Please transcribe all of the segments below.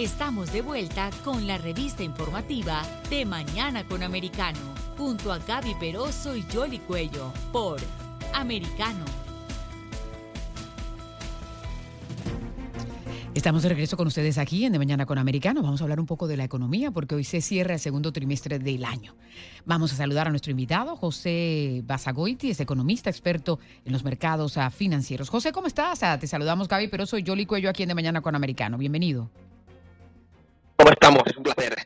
Estamos de vuelta con la revista informativa de Mañana con Americano, junto a Gaby Peroso y Jolly Cuello, por Americano. Estamos de regreso con ustedes aquí en De Mañana con Americano. Vamos a hablar un poco de la economía porque hoy se cierra el segundo trimestre del año. Vamos a saludar a nuestro invitado, José Basagoiti, es economista experto en los mercados financieros. José, ¿cómo estás? Ah, te saludamos, Gaby Peroso y Jolly Cuello aquí en De Mañana con Americano. Bienvenido. ¿Cómo estamos? Es un placer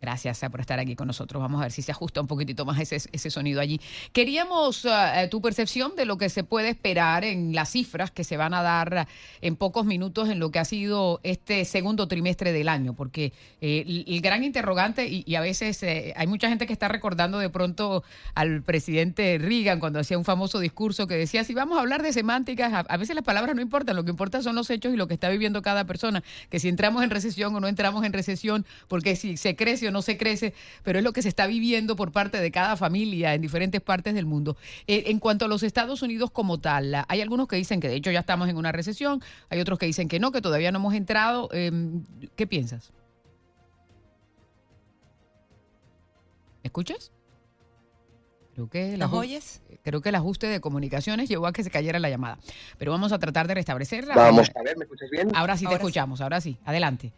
Gracias eh, por estar aquí con nosotros. Vamos a ver si se ajusta un poquitito más ese, ese sonido allí. Queríamos uh, tu percepción de lo que se puede esperar en las cifras que se van a dar en pocos minutos en lo que ha sido este segundo trimestre del año, porque eh, el, gran interrogante, y, a veces eh, hay mucha gente que está recordando de pronto al presidente Reagan cuando hacía un famoso discurso que decía, si vamos a hablar de semánticas, a, veces las palabras no importan, lo que importa son los hechos y lo que está viviendo cada persona, que si entramos en recesión o no entramos en recesión, porque si se crece o no se crece, pero es lo que se está viviendo por parte de cada familia en diferentes partes del mundo. Eh, en cuanto a los Estados Unidos como tal, hay algunos que dicen que de hecho ya estamos en una recesión, hay otros que dicen que no, que todavía no hemos entrado. Eh, ¿Qué piensas? ¿Me escuchas? Creo que, ¿Nos oyes? creo que el ajuste de comunicaciones llevó a que se cayera la llamada. Pero vamos a tratar de restablecerla. Vamos a ver, ¿me escuchas bien? Ahora sí te escuchamos, ahora sí. Adelante.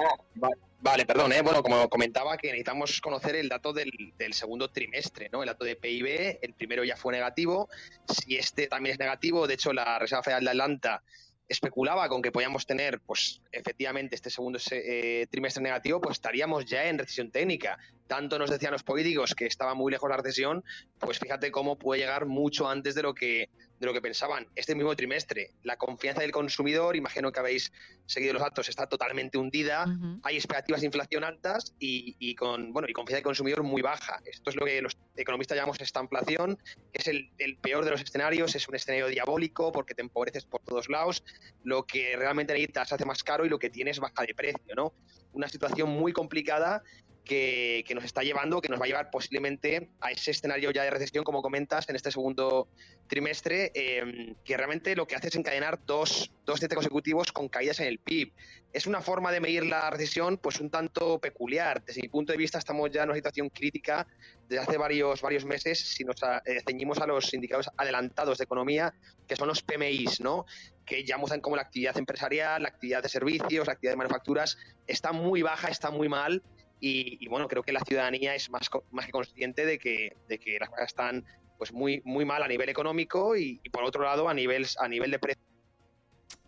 Ah, vale. Perdón, ¿eh? bueno, como comentaba que necesitamos conocer el dato del, del, segundo trimestre, ¿no? El dato de PIB, el primero ya fue negativo, si este también es negativo, de hecho la Reserva Federal de Atlanta especulaba con que podíamos tener, pues efectivamente, este segundo eh, trimestre negativo, pues estaríamos ya en recesión técnica. Tanto nos decían los políticos que estaba muy lejos la recesión, pues fíjate cómo puede llegar mucho antes de lo que de lo que pensaban. Este mismo trimestre, la confianza del consumidor, imagino que habéis seguido los datos, está totalmente hundida. Uh -huh. Hay expectativas de inflación altas y, y, con bueno y confianza del consumidor muy baja. Esto es lo que los economistas llamamos esta inflación, que es el, el peor de los escenarios, es un escenario diabólico porque te empobreces por todos lados. Lo que realmente necesitas se hace más caro y lo que tienes baja de precio, ¿no? Una situación muy complicada que, nos está llevando, que nos va a llevar posiblemente a ese escenario ya de recesión, como comentas, en este segundo trimestre, eh, que realmente lo que hace es encadenar dos, dos consecutivos con caídas en el PIB. Es una forma de medir la recesión pues un tanto peculiar. Desde mi punto de vista estamos ya en una situación crítica desde hace varios, varios meses si nos eh, ceñimos a los indicadores adelantados de economía, que son los PMIs, ¿no? que ya muestran como la actividad empresarial, la actividad de servicios, la actividad de manufacturas está muy baja, está muy mal y, y, bueno, creo que la ciudadanía es más, más que consciente de que, de que las cosas están pues muy, muy mal a nivel económico y, y por otro lado a nivel, a nivel de precio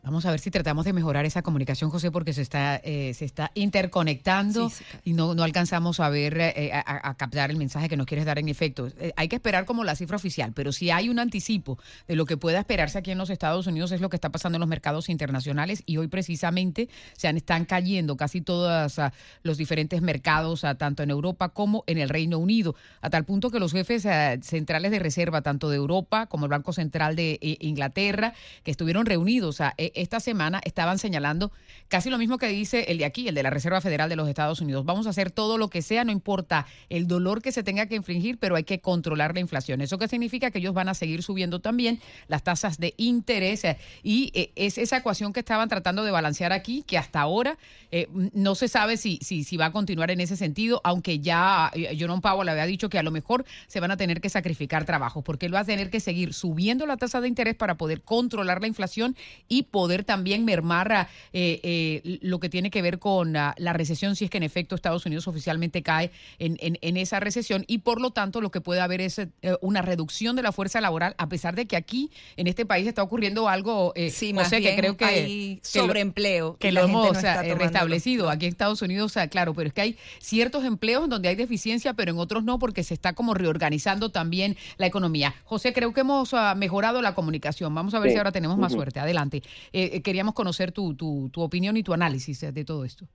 Vamos a ver si tratamos de mejorar esa comunicación, José, porque se está, eh, se está interconectando sí, sí, y no, no, alcanzamos a ver, eh, a, a, captar el mensaje que nos quieres dar en efecto. Eh, hay que esperar como la cifra oficial, pero si hay un anticipo de lo que pueda esperarse aquí en los Estados Unidos es lo que está pasando en los mercados internacionales y hoy precisamente se han, están cayendo casi todos uh, los diferentes mercados, uh, tanto en Europa como en el Reino Unido, a tal punto que los jefes uh, centrales de reserva, tanto de Europa como el Banco Central de Inglaterra, que estuvieron reunidos esta semana estaban señalando casi lo mismo que dice el de aquí, el de la Reserva Federal de los Estados Unidos. Vamos a hacer todo lo que sea, no importa el dolor que se tenga que infringir, pero hay que controlar la inflación. ¿Eso qué significa? Que ellos van a seguir subiendo también las tasas de interés eh, y eh, es esa ecuación que estaban tratando de balancear aquí, que hasta ahora eh, no se sabe si, si, va a continuar en ese sentido, aunque ya Jerome Powell había dicho que a lo mejor se van a tener que sacrificar trabajos, porque él va a tener que seguir subiendo la tasa de interés para poder controlar la inflación y poder también mermar eh, eh, lo que tiene que ver con uh, la recesión, si es que en efecto Estados Unidos oficialmente cae en, en, en esa recesión y por lo tanto lo que puede haber es eh, una reducción de la fuerza laboral, a pesar de que aquí en este país está ocurriendo algo, eh, sí, más o sea, que creo que hay sobreempleo que, lo, que lo hemos o sea, restablecido aquí en Estados Unidos, o sea, claro, pero es que hay ciertos empleos en donde hay deficiencia, pero en otros no, porque se está como reorganizando también la economía. José, creo que hemos uh, mejorado la comunicación. Vamos a ver sí. si ahora tenemos más uh -huh. suerte. Adelante. Eh, queríamos conocer tu, tu, tu, opinión y tu análisis de todo esto.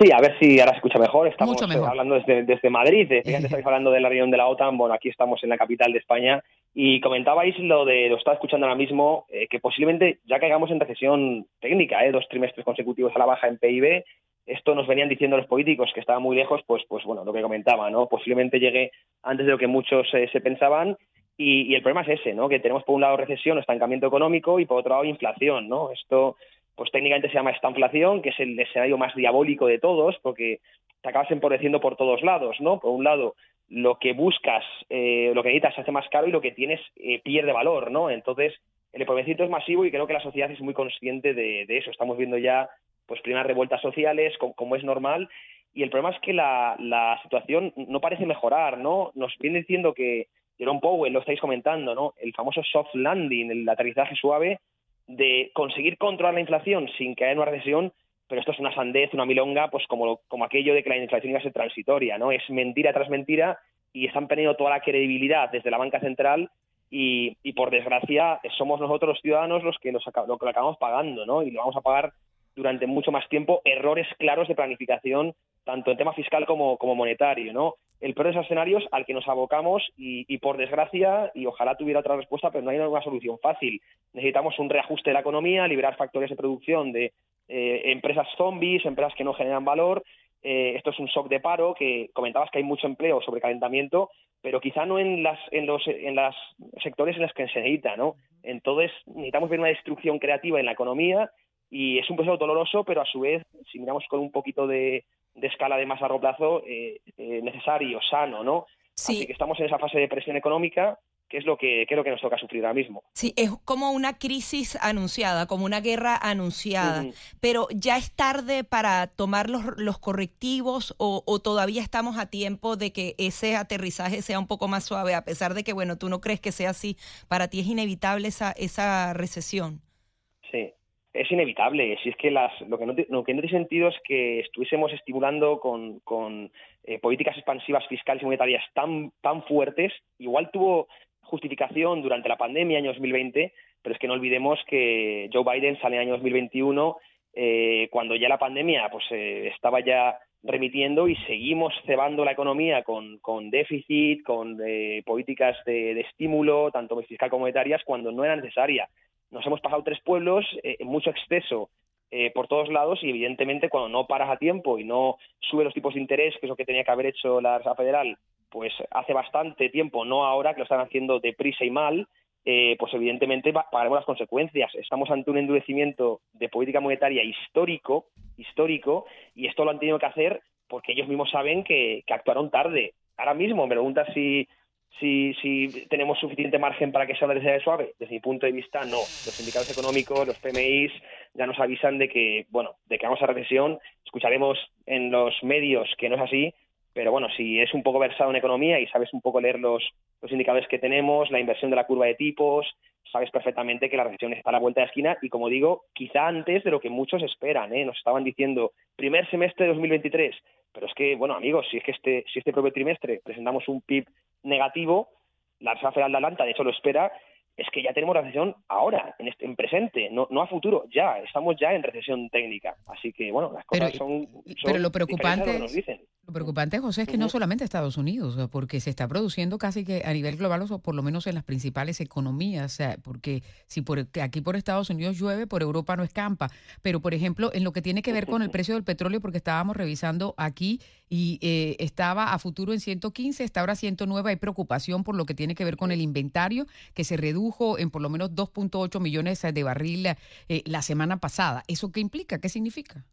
Sí, a ver si ahora se escucha mejor. Estamos mejor. hablando desde, desde Madrid. Antes estáis hablando de la reunión de la OTAN. Bueno, aquí estamos en la capital de España. Y comentabais lo de, lo estaba escuchando ahora mismo, eh, que posiblemente ya caigamos en recesión técnica, eh, dos trimestres consecutivos a la baja en PIB. Esto nos venían diciendo los políticos que estaba muy lejos, pues, pues bueno, lo que comentaba, ¿no? Posiblemente llegue antes de lo que muchos eh, se pensaban y, y, el problema es ese, ¿no? Que tenemos por un lado recesión, estancamiento económico y por otro lado inflación, ¿no? Esto pues técnicamente se llama estanflación, que es el escenario más diabólico de todos, porque te acabas empobreciendo por todos lados, ¿no? Por un lado, lo que buscas, eh, lo que necesitas se hace más caro y lo que tienes eh, pierde valor, ¿no? Entonces, el empobrecimiento es masivo y creo que la sociedad es muy consciente de, eso. Estamos viendo ya, pues, primeras revueltas sociales, como, es normal, y el problema es que la, la, situación no parece mejorar, ¿no? Nos viene diciendo que Jerome Powell, lo estáis comentando, ¿no? El famoso soft landing, el aterrizaje suave, de conseguir controlar la inflación sin caer en una recesión, pero esto es una sandez, una milonga, pues como, como aquello de que la inflación iba a ser transitoria, ¿no? Es mentira tras mentira y están perdiendo toda la credibilidad desde la banca central y, y por desgracia somos nosotros los ciudadanos los que, lo que acabamos pagando, ¿no? Y lo vamos a pagar durante mucho más tiempo errores claros de planificación, tanto en tema fiscal como, como monetario, ¿no? El peor de esos escenarios al que nos abocamos y, por desgracia, y ojalá tuviera otra respuesta, pero no hay ninguna solución fácil. Necesitamos un reajuste de la economía, liberar factores de producción de eh, empresas zombies, empresas que no generan valor. Eh, esto es un shock de paro, que comentabas que hay mucho empleo sobre calentamiento, pero quizá no en las en los en sectores en los que se necesita, ¿no? Entonces necesitamos ver una destrucción creativa en la economía y es un proceso doloroso, pero a su vez, si miramos con un poquito de, escala de más largo plazo, eh, necesario, sano, ¿no? Sí. Así que estamos en esa fase de presión económica que es lo que, que, que nos toca sufrir ahora mismo. Sí, es como una crisis anunciada, como una guerra anunciada, pero ya es tarde para tomar los, los correctivos o, o, todavía estamos a tiempo de que ese aterrizaje sea un poco más suave, a pesar de que, bueno, tú no crees que sea así, para ti es inevitable esa, esa recesión. Es inevitable. Si es que las, lo, que no, lo que no tiene sentido es que estuviésemos estimulando con, eh, políticas expansivas fiscales y monetarias tan, fuertes. Igual tuvo justificación durante la pandemia, año 2020, pero es que no olvidemos que Joe Biden sale en año 2021 eh, cuando ya la pandemia pues eh, estaba ya remitiendo y seguimos cebando la economía con, con déficit, con eh, políticas de, de, estímulo, tanto fiscal como monetarias, cuando no era necesaria. Nos hemos pasado tres pueblos eh, en mucho exceso eh, por todos lados y evidentemente cuando no paras a tiempo y no sube los tipos de interés, que es lo que tenía que haber hecho la Reserva Federal, pues hace bastante tiempo, no ahora que lo están haciendo deprisa y mal, eh, pues evidentemente pagaremos las consecuencias. Estamos ante un endurecimiento de política monetaria histórico, histórico, y esto lo han tenido que hacer porque ellos mismos saben que, que actuaron tarde. Ahora mismo me preguntas si, si, tenemos suficiente margen para que sea una recesión suave. Desde mi punto de vista, no. Los indicadores económicos, los PMIs, ya nos avisan de que, bueno, de que vamos a recesión. Escucharemos en los medios que no es así, pero bueno, si es un poco versado en economía y sabes un poco leer los, los indicadores que tenemos, la inversión de la curva de tipos, sabes perfectamente que la recesión está a la vuelta de la esquina y, como digo, quizá antes de lo que muchos esperan. ¿eh? Nos estaban diciendo primer semestre de 2023, pero es que, bueno, amigos, si es que este, si este propio trimestre presentamos un PIB negativo, la Reserva Federal de Atlanta, de hecho, lo espera, es que ya tenemos recesión ahora, en, este, en presente, no, no a futuro, ya, estamos ya en recesión técnica. Así que, bueno, las cosas pero, son, son, Pero lo preocupante, lo, nos dicen. lo preocupante, José, es que uh -huh. no solamente Estados Unidos, porque se está produciendo casi que a nivel global, o por lo menos en las principales economías, o sea, porque si por aquí por Estados Unidos llueve, por Europa no escampa. Pero, por ejemplo, en lo que tiene que ver con el precio del petróleo, porque estábamos revisando aquí y eh, estaba a futuro en 115, está ahora 109, hay preocupación por lo que tiene que ver con el inventario, que se en por lo menos 2.8 millones de barril eh, la semana pasada. ¿Eso qué implica? ¿Qué significa?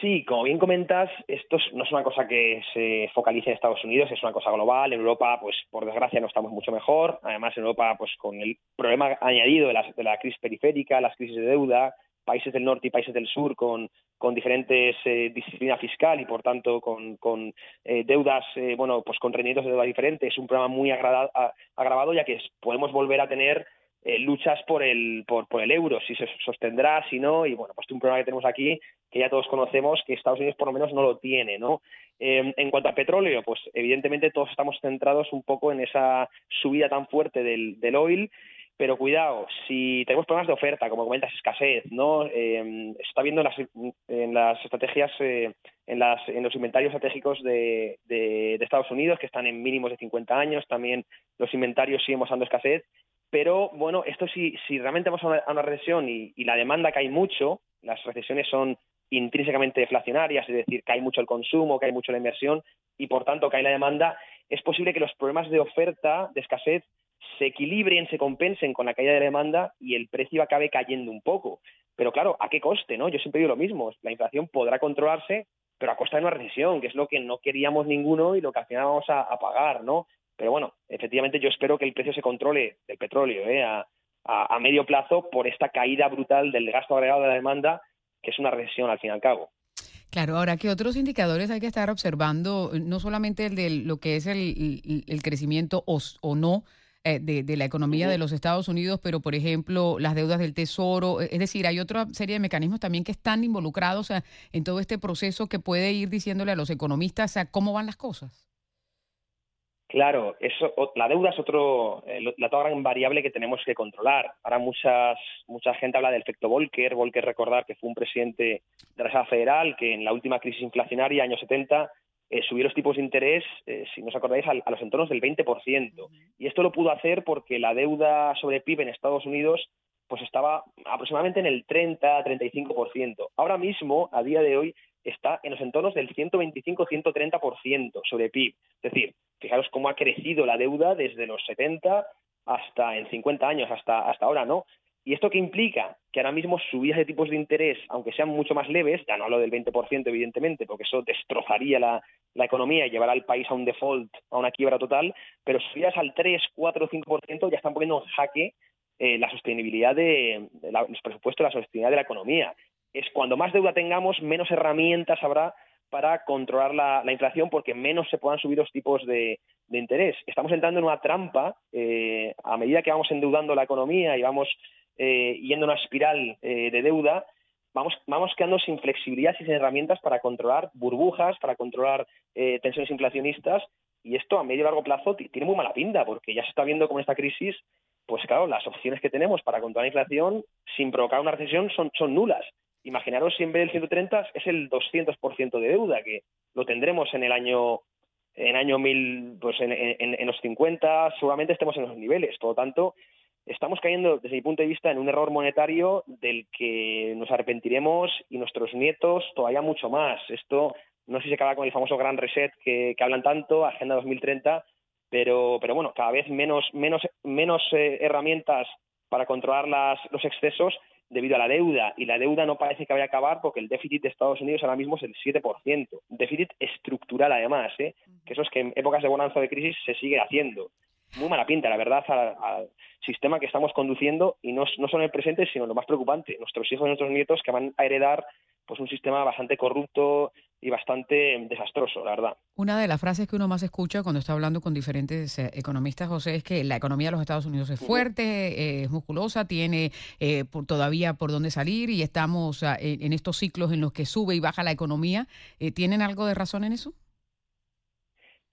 Sí, como bien comentas, esto no es una cosa que se focalice en Estados Unidos, es una cosa global. En Europa, pues por desgracia, no estamos mucho mejor. Además, en Europa, pues con el problema añadido de la, de la crisis periférica, las crisis de deuda, países del norte y países del sur con, con diferentes eh, disciplina fiscal y por tanto con, con eh, deudas, eh, bueno, pues con rendimientos de deuda diferentes, es un problema muy agradado, agravado ya que podemos volver a tener eh, luchas por el, por, por, el euro, si se sostendrá, si no, y bueno, pues un problema que tenemos aquí que ya todos conocemos que Estados Unidos por lo menos no lo tiene, ¿no? Eh, en cuanto a petróleo, pues evidentemente todos estamos centrados un poco en esa subida tan fuerte del, del oil, pero cuidado, si tenemos problemas de oferta, como comentas, escasez, ¿no? Eh, está viendo en las, en las estrategias, eh, en, las, en los inventarios estratégicos de, de, Estados Unidos, que están en mínimos de 50 años, también los inventarios siguen mostrando escasez, pero bueno, esto si, si realmente vamos a una, a una recesión y, y, la demanda cae mucho, las recesiones son intrínsecamente deflacionarias, es decir, cae mucho el consumo, cae mucho la inversión y por tanto cae la demanda, es posible que los problemas de oferta, de escasez, se equilibren, se compensen con la caída de la demanda y el precio acabe cayendo un poco. pero claro, ¿a qué coste? no? Yo siempre digo lo mismo, la inflación podrá controlarse, pero a costa de una recesión, que es lo que no queríamos ninguno y lo que al final vamos a, pagar, ¿no? Pero bueno, efectivamente yo espero que el precio se controle del petróleo ¿eh? a, a, medio plazo por esta caída brutal del gasto agregado de la demanda, que es una recesión al fin y al cabo. Claro, ahora, ¿qué otros indicadores hay que estar observando? No solamente el de lo que es el, el crecimiento o, o no eh, de, la economía de los Estados Unidos, pero por ejemplo las deudas del Tesoro, es decir, hay otra serie de mecanismos también que están involucrados en todo este proceso que puede ir diciéndole a los economistas cómo van las cosas. Claro, eso, la deuda es otro, eh, la otra gran variable que tenemos que controlar. Ahora muchas, mucha gente habla del efecto Volcker. Volcker, recordar que fue un presidente de la Reserva Federal que en la última crisis inflacionaria, años 70, eh, subió los tipos de interés, eh, si no os acordáis, a, los entornos del 20%. Y esto lo pudo hacer porque la deuda sobre PIB en Estados Unidos pues estaba aproximadamente en el 30-35%. Ahora mismo, a día de hoy, está en los entornos del 125-130% sobre PIB. Es decir, fijaros cómo ha crecido la deuda desde los 70 hasta en 50 años, hasta, hasta ahora, ¿no? ¿Y esto qué implica? Que ahora mismo subidas de tipos de interés, aunque sean mucho más leves, ya no hablo del 20% evidentemente, porque eso destrozaría la, economía y llevará al país a un default, a una quiebra total, pero subidas al 3, 4, 5% ya están poniendo en jaque eh, la sostenibilidad de, los presupuestos, la sostenibilidad de la economía. Es cuando más deuda tengamos, menos herramientas habrá para controlar la, inflación porque menos se puedan subir los tipos de, interés. Estamos entrando en una trampa eh, a medida que vamos endeudando la economía y vamos eh, yendo a una espiral eh, de deuda, vamos, vamos quedando sin flexibilidad y sin herramientas para controlar burbujas, para controlar eh, tensiones inflacionistas, y esto a medio y largo plazo tiene muy mala pinta, porque ya se está viendo con esta crisis, pues claro, las opciones que tenemos para controlar la inflación sin provocar una recesión son, son nulas. Imaginaros si en vez del 130 es el 200% de deuda, que lo tendremos en el año en año 1000, pues en, en, los 50, seguramente estemos en los niveles. Por lo tanto, estamos cayendo, desde mi punto de vista, en un error monetario del que nos arrepentiremos y nuestros nietos todavía mucho más. Esto no sé si se acaba con el famoso gran reset que, hablan tanto, Agenda 2030, pero, pero bueno, cada vez menos, menos, menos eh, herramientas para controlar las, los excesos debido a la deuda. Y la deuda no parece que vaya a acabar porque el déficit de Estados Unidos ahora mismo es el 7%. Déficit estructural, además, ¿eh? que eso es que en épocas de bonanza de crisis se sigue haciendo muy mala pinta, la verdad, al, sistema que estamos conduciendo y no, no solo en el presente, sino lo más preocupante, nuestros hijos y nuestros nietos que van a heredar pues un sistema bastante corrupto y bastante desastroso, la verdad. Una de las frases que uno más escucha cuando está hablando con diferentes eh, economistas, José, es que la economía de los Estados Unidos es fuerte, eh, es musculosa, tiene eh, todavía por dónde salir y estamos ah, en, estos ciclos en los que sube y baja la economía. ¿Tienen algo de razón en eso?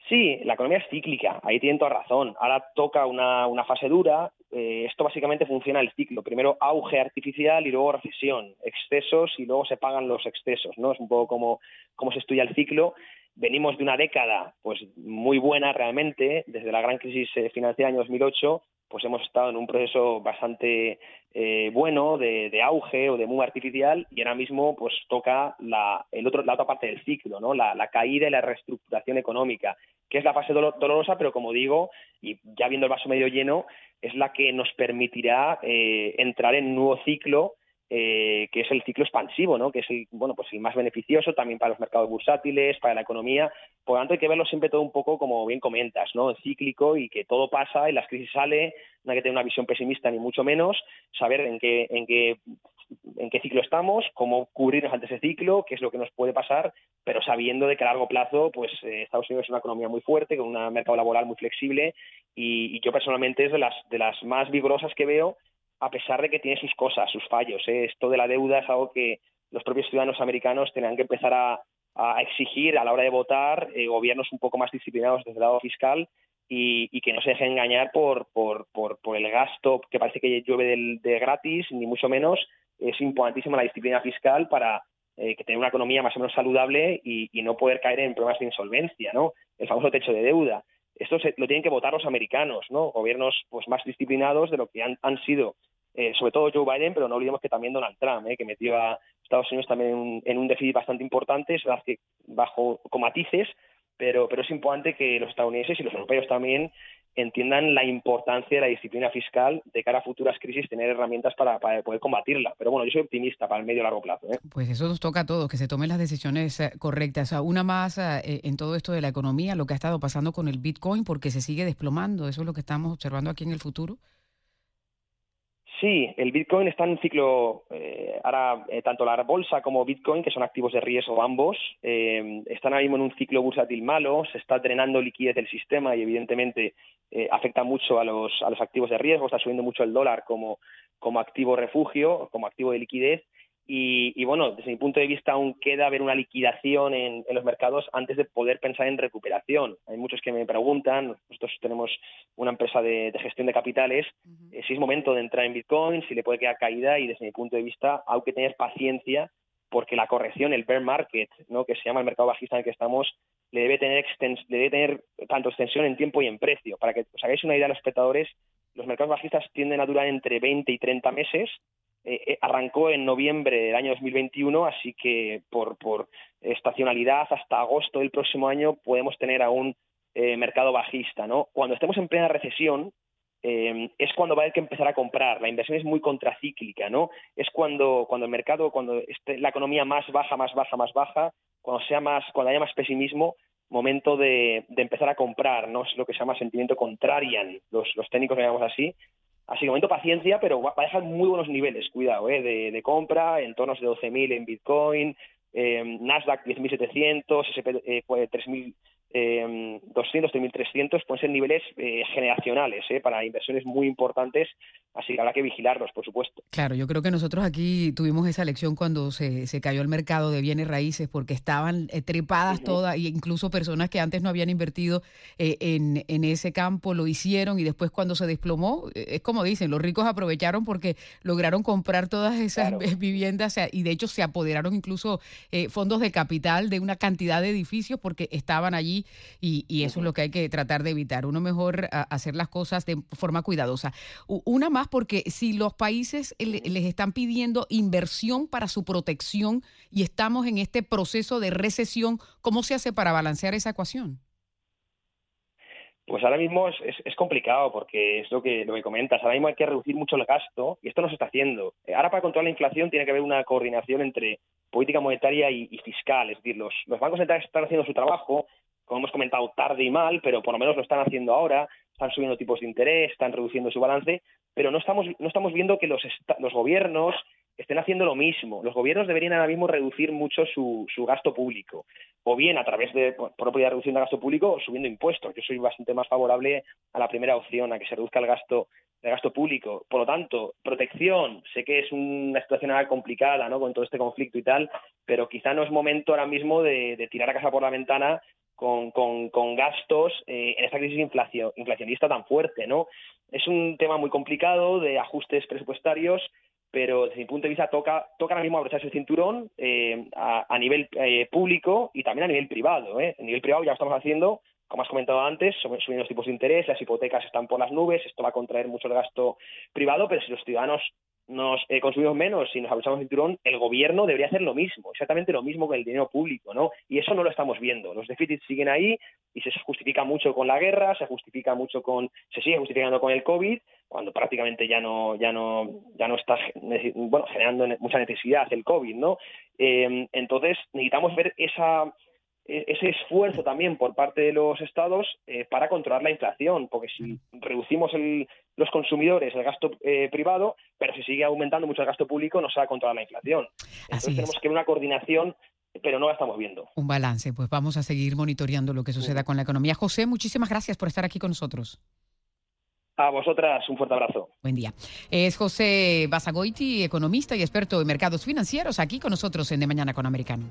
Sí, la economía es cíclica, ahí tienen toda razón. Ahora toca una, fase dura. Eh, esto básicamente funciona el ciclo. Primero auge artificial y luego recesión, excesos y luego se pagan los excesos. ¿no? Es un poco como, como se estudia el ciclo. Venimos de una década pues muy buena realmente, desde la gran crisis eh, financiera año 2008, pues hemos estado en un proceso bastante eh, bueno de, auge o de muy artificial y ahora mismo pues toca la, el otro, la otra parte del ciclo, ¿no? la, caída y la reestructuración económica, que es la fase dolorosa, pero como digo, y ya viendo el vaso medio lleno, es la que nos permitirá eh, entrar en un nuevo ciclo eh, que es el ciclo expansivo, ¿no? que es el, bueno, pues el más beneficioso también para los mercados bursátiles, para la economía. Por lo tanto, hay que verlo siempre todo un poco como bien comentas, ¿no? cíclico y que todo pasa y las crisis sale, no hay que tener una visión pesimista ni mucho menos, saber en qué, en qué, en qué ciclo estamos, cómo cubrirnos ante ese ciclo, qué es lo que nos puede pasar, pero sabiendo de que a largo plazo, pues eh, Estados Unidos es una economía muy fuerte, con un mercado laboral muy flexible y, yo personalmente es de las, de las más vigorosas que veo a pesar de que tiene sus cosas, sus fallos. ¿eh? Esto de la deuda es algo que los propios ciudadanos americanos tendrán que empezar a, exigir a la hora de votar eh, gobiernos un poco más disciplinados desde el lado fiscal y, que no se dejen engañar por, por, por, el gasto que parece que llueve de, gratis, ni mucho menos. Es importantísima la disciplina fiscal para eh, que tener una economía más o menos saludable y, y, no poder caer en problemas de insolvencia, ¿no? El famoso techo de deuda. Esto lo tienen que votar los americanos, ¿no? Gobiernos pues más disciplinados de lo que han, sido, eh, sobre todo Joe Biden, pero no olvidemos que también Donald Trump, ¿eh? que metió a Estados Unidos también en un, déficit bastante importante, es verdad que bajo con matices, pero, pero es importante que los estadounidenses y los europeos también entiendan la importancia de la disciplina fiscal de cara a futuras crisis, tener herramientas para, poder combatirla. Pero bueno, yo soy optimista para el medio y largo plazo. ¿eh? Pues eso nos toca a todos, que se tomen las decisiones eh, correctas. Una más eh, en todo esto de la economía, lo que ha estado pasando con el Bitcoin, porque se sigue desplomando. Eso es lo que estamos observando aquí en el futuro. Sí, el Bitcoin está en un ciclo, eh, ahora eh, tanto la bolsa como Bitcoin, que son activos de riesgo ambos, eh, están ahora mismo en un ciclo bursátil malo, se está drenando liquidez del sistema y evidentemente afecta mucho a los, a los activos de riesgo, está subiendo mucho el dólar como, como activo refugio, como activo de liquidez y, bueno, desde mi punto de vista aún queda ver una liquidación en, los mercados antes de poder pensar en recuperación. Hay muchos que me preguntan, nosotros tenemos una empresa de, gestión de capitales, eh, si es momento de entrar en Bitcoin, si le puede quedar caída y desde mi punto de vista hay que tener paciencia porque la corrección, el bear market, ¿no? que se llama el mercado bajista en el que estamos, le debe tener, le debe tener tanto extensión en tiempo y en precio. Para que os hagáis una idea los espectadores, los mercados bajistas tienden a durar entre 20 y 30 meses eh, eh, arrancó en noviembre del año 2021, así que por, estacionalidad hasta agosto del próximo año podemos tener aún eh, mercado bajista. ¿no? Cuando estemos en plena recesión, es cuando va a haber que empezar a comprar. La inversión es muy contracíclica, ¿no? Es cuando, cuando el mercado, cuando la economía más baja, más baja, más baja, cuando sea más, cuando haya más pesimismo, momento de, empezar a comprar, ¿no? Es lo que se llama sentimiento contrarian, los, los técnicos lo llamamos así, Así que momento paciencia, pero va a dejar muy buenos niveles, cuidado, ¿eh? de, compra, entornos de 12.000 en Bitcoin, eh, Nasdaq 10.700, SP eh, 3.000 eh, 200, 3.300 pueden ser niveles eh, generacionales eh, para inversiones muy importantes, así que habrá que vigilarlos, por supuesto. Claro, yo creo que nosotros aquí tuvimos esa lección cuando se, se cayó el mercado de bienes raíces, porque estaban eh, trepadas todas, e incluso personas que antes no habían invertido en, en, ese campo lo hicieron y después cuando se desplomó, es como dicen, los ricos aprovecharon porque lograron comprar todas esas viviendas y de hecho se apoderaron incluso fondos de capital de una cantidad de edificios porque estaban allí y, eso es lo que hay que tratar de evitar. Uno mejor hacer las cosas de forma cuidadosa. Una más porque si los países les están pidiendo inversión para su protección y estamos en este proceso de recesión, ¿cómo se hace para balancear esa ecuación? Pues ahora mismo es, complicado porque es lo que, lo que comentas. Ahora mismo hay que reducir mucho el gasto y esto no se está haciendo. Ahora para controlar la inflación tiene que haber una coordinación entre política monetaria y, fiscal. Es decir, los, los bancos centrales están haciendo su trabajo, como hemos comentado, tarde y mal, pero por lo menos lo están haciendo ahora, están subiendo tipos de interés, están reduciendo su balance, pero no estamos, no estamos viendo que los, los gobiernos estén haciendo lo mismo. Los gobiernos deberían ahora mismo reducir mucho su, su gasto público, o bien a través de propia reducción de gasto público o subiendo impuestos. Yo soy bastante más favorable a la primera opción, a que se reduzca el gasto el gasto público. Por lo tanto, protección, sé que es una situación complicada ¿no? con todo este conflicto y tal, pero quizá no es momento ahora mismo de tirar a casa por la ventana con, con, gastos eh, en esta crisis inflación, inflacionista tan fuerte, ¿no? Es un tema muy complicado de ajustes presupuestarios, pero desde mi punto de vista toca, toca ahora mismo abrocharse el cinturón eh, a, nivel eh, público y también a nivel privado. ¿eh? A nivel privado ya lo estamos haciendo, como has comentado antes, subiendo los tipos de interés, las hipotecas están por las nubes, esto va a contraer mucho el gasto privado, pero si los ciudadanos nos eh, consumimos menos y nos abusamos el cinturón, el gobierno debería hacer lo mismo, exactamente lo mismo con el dinero público, ¿no? Y eso no lo estamos viendo. Los déficits siguen ahí y se justifica mucho con la guerra, se justifica mucho con, se sigue justificando con el COVID, cuando prácticamente ya no, ya no, ya no está bueno, generando mucha necesidad el COVID, ¿no? Eh, entonces necesitamos ver esa ese esfuerzo también por parte de los estados eh, para controlar la inflación, porque si reducimos los consumidores el gasto eh, privado, pero si sigue aumentando mucho el gasto público, no se va a controlar la inflación. Entonces tenemos que ver una coordinación pero no la estamos viendo. Un balance, pues vamos a seguir monitoreando lo que suceda con la economía. José, muchísimas gracias por estar aquí con nosotros. A vosotras, un fuerte abrazo. Buen día. Es José Basagoiti, economista y experto en mercados financieros, aquí con nosotros en De Mañana con Americano.